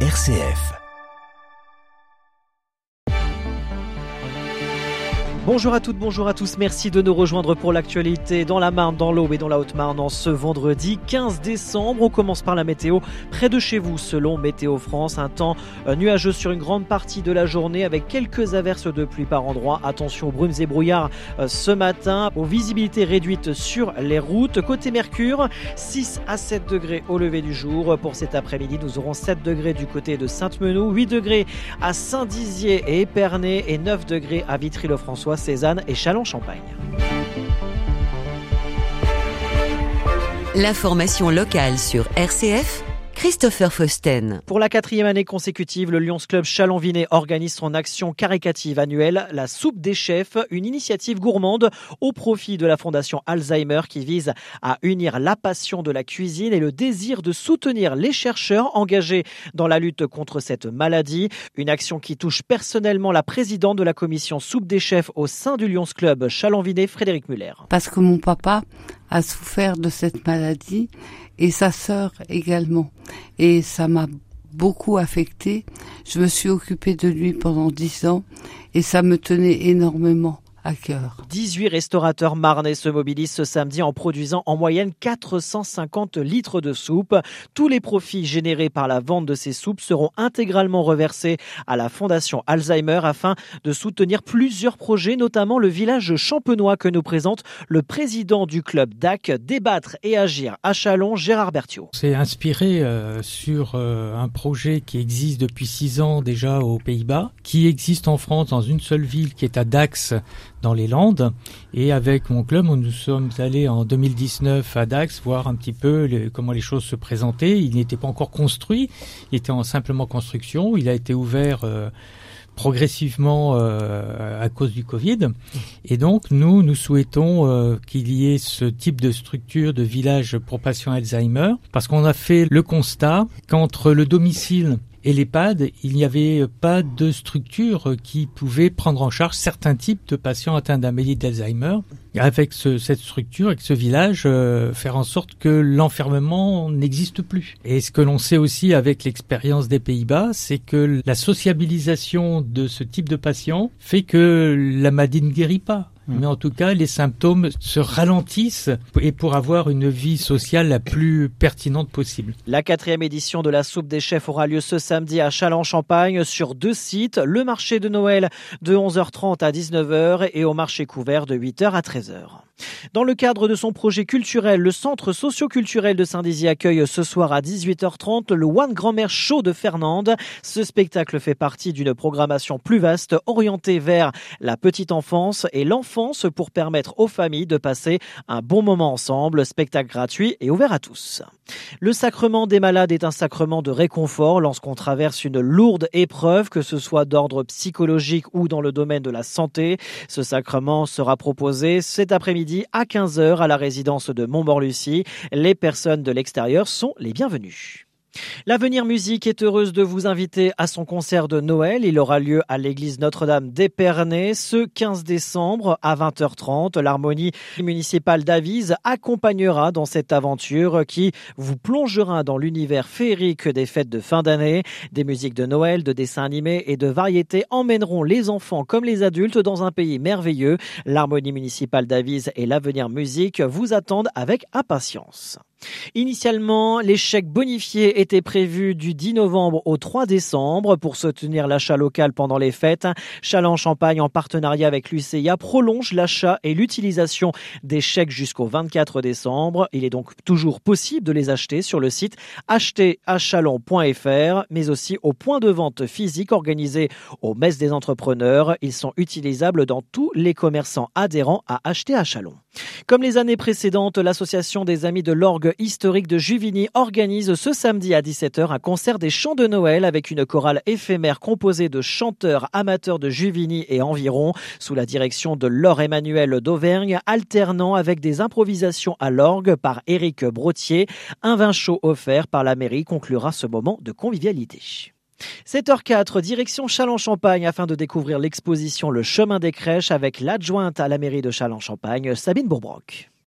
RCF. Bonjour à toutes, bonjour à tous. Merci de nous rejoindre pour l'actualité dans la Marne, dans l'Aube et dans la Haute-Marne en ce vendredi 15 décembre. On commence par la météo. Près de chez vous, selon Météo France, un temps euh, nuageux sur une grande partie de la journée avec quelques averses de pluie par endroit. Attention aux brumes et brouillards euh, ce matin, aux visibilités réduites sur les routes. Côté Mercure, 6 à 7 degrés au lever du jour. Pour cet après-midi, nous aurons 7 degrés du côté de Sainte-Menou, 8 degrés à Saint-Dizier et Épernay et 9 degrés à Vitry-le-François. Cézanne et Châlons-Champagne. L'information locale sur RCF Christopher Fausten. Pour la quatrième année consécutive, le Lions Club Chalon-Vinet organise son action caricative annuelle, la soupe des chefs, une initiative gourmande au profit de la Fondation Alzheimer qui vise à unir la passion de la cuisine et le désir de soutenir les chercheurs engagés dans la lutte contre cette maladie. Une action qui touche personnellement la présidente de la commission soupe des chefs au sein du Lions Club Chalon-Vinet, Frédéric Muller. Parce que mon papa a souffert de cette maladie et sa sœur également. Et ça m'a beaucoup affecté. Je me suis occupée de lui pendant dix ans et ça me tenait énormément. 18 restaurateurs marnais se mobilisent ce samedi en produisant en moyenne 450 litres de soupe. Tous les profits générés par la vente de ces soupes seront intégralement reversés à la Fondation Alzheimer afin de soutenir plusieurs projets, notamment le village champenois que nous présente le président du club DAC, Débattre et Agir à Chalon, Gérard Berthiaud. C'est inspiré euh, sur euh, un projet qui existe depuis six ans déjà aux Pays-Bas, qui existe en France dans une seule ville qui est à Dax dans les Landes. Et avec mon club, nous sommes allés en 2019 à Dax voir un petit peu comment les choses se présentaient. Il n'était pas encore construit, il était en simplement construction. Il a été ouvert euh, progressivement euh, à cause du Covid. Et donc, nous, nous souhaitons euh, qu'il y ait ce type de structure de village pour patients Alzheimer, parce qu'on a fait le constat qu'entre le domicile et l'EHPAD, il n'y avait pas de structure qui pouvait prendre en charge certains types de patients atteints d'un maladie d'Alzheimer. Avec ce, cette structure, avec ce village, euh, faire en sorte que l'enfermement n'existe plus. Et ce que l'on sait aussi avec l'expérience des Pays-Bas, c'est que la sociabilisation de ce type de patients fait que la maladie ne guérit pas. Mm. mais en tout cas, les symptômes se ralentissent et pour avoir une vie sociale la plus pertinente possible. La quatrième édition de la soupe des chefs aura lieu ce samedi à Châlons-Champagne sur deux sites, le marché de Noël de 11h30 à 19h et au marché couvert de 8h à 13h. Dans le cadre de son projet culturel, le centre socio-culturel de Saint-Dizier accueille ce soir à 18h30 le One Grand-Mère Show de Fernande. Ce spectacle fait partie d'une programmation plus vaste orientée vers la petite enfance et l'enfance pour permettre aux familles de passer un bon moment ensemble. Spectacle gratuit et ouvert à tous. Le sacrement des malades est un sacrement de réconfort lorsqu'on traverse une lourde épreuve, que ce soit d'ordre psychologique ou dans le domaine de la santé. Ce sacrement sera proposé cet après-midi à 15h à la résidence de Montmorlucie. Les personnes de l'extérieur sont les bienvenues. L'Avenir Musique est heureuse de vous inviter à son concert de Noël. Il aura lieu à l'église Notre-Dame d'Épernay ce 15 décembre à 20h30. L'harmonie municipale d'Avise accompagnera dans cette aventure qui vous plongera dans l'univers féerique des fêtes de fin d'année. Des musiques de Noël, de dessins animés et de variétés emmèneront les enfants comme les adultes dans un pays merveilleux. L'harmonie municipale d'Avise et l'Avenir Musique vous attendent avec impatience. Initialement, les chèques bonifiés étaient prévus du 10 novembre au 3 décembre pour soutenir l'achat local pendant les fêtes. Châlons-Champagne, en partenariat avec l'UCIA, prolonge l'achat et l'utilisation des chèques jusqu'au 24 décembre. Il est donc toujours possible de les acheter sur le site acheterachalon.fr, mais aussi au point de vente physique organisé au Messe des entrepreneurs. Ils sont utilisables dans tous les commerçants adhérents à Acheter à Chalon. Comme les années précédentes, l'association des Amis de l'Orgue historique de Juvigny organise ce samedi à 17h un concert des chants de Noël avec une chorale éphémère composée de chanteurs amateurs de Juvigny et environ, sous la direction de Laure Emmanuel d'Auvergne, alternant avec des improvisations à l'orgue par Éric Brotier. Un vin chaud offert par la mairie conclura ce moment de convivialité. 7h04, direction Châlons-Champagne afin de découvrir l'exposition Le chemin des crèches avec l'adjointe à la mairie de Châlons-Champagne, Sabine Bourbrock.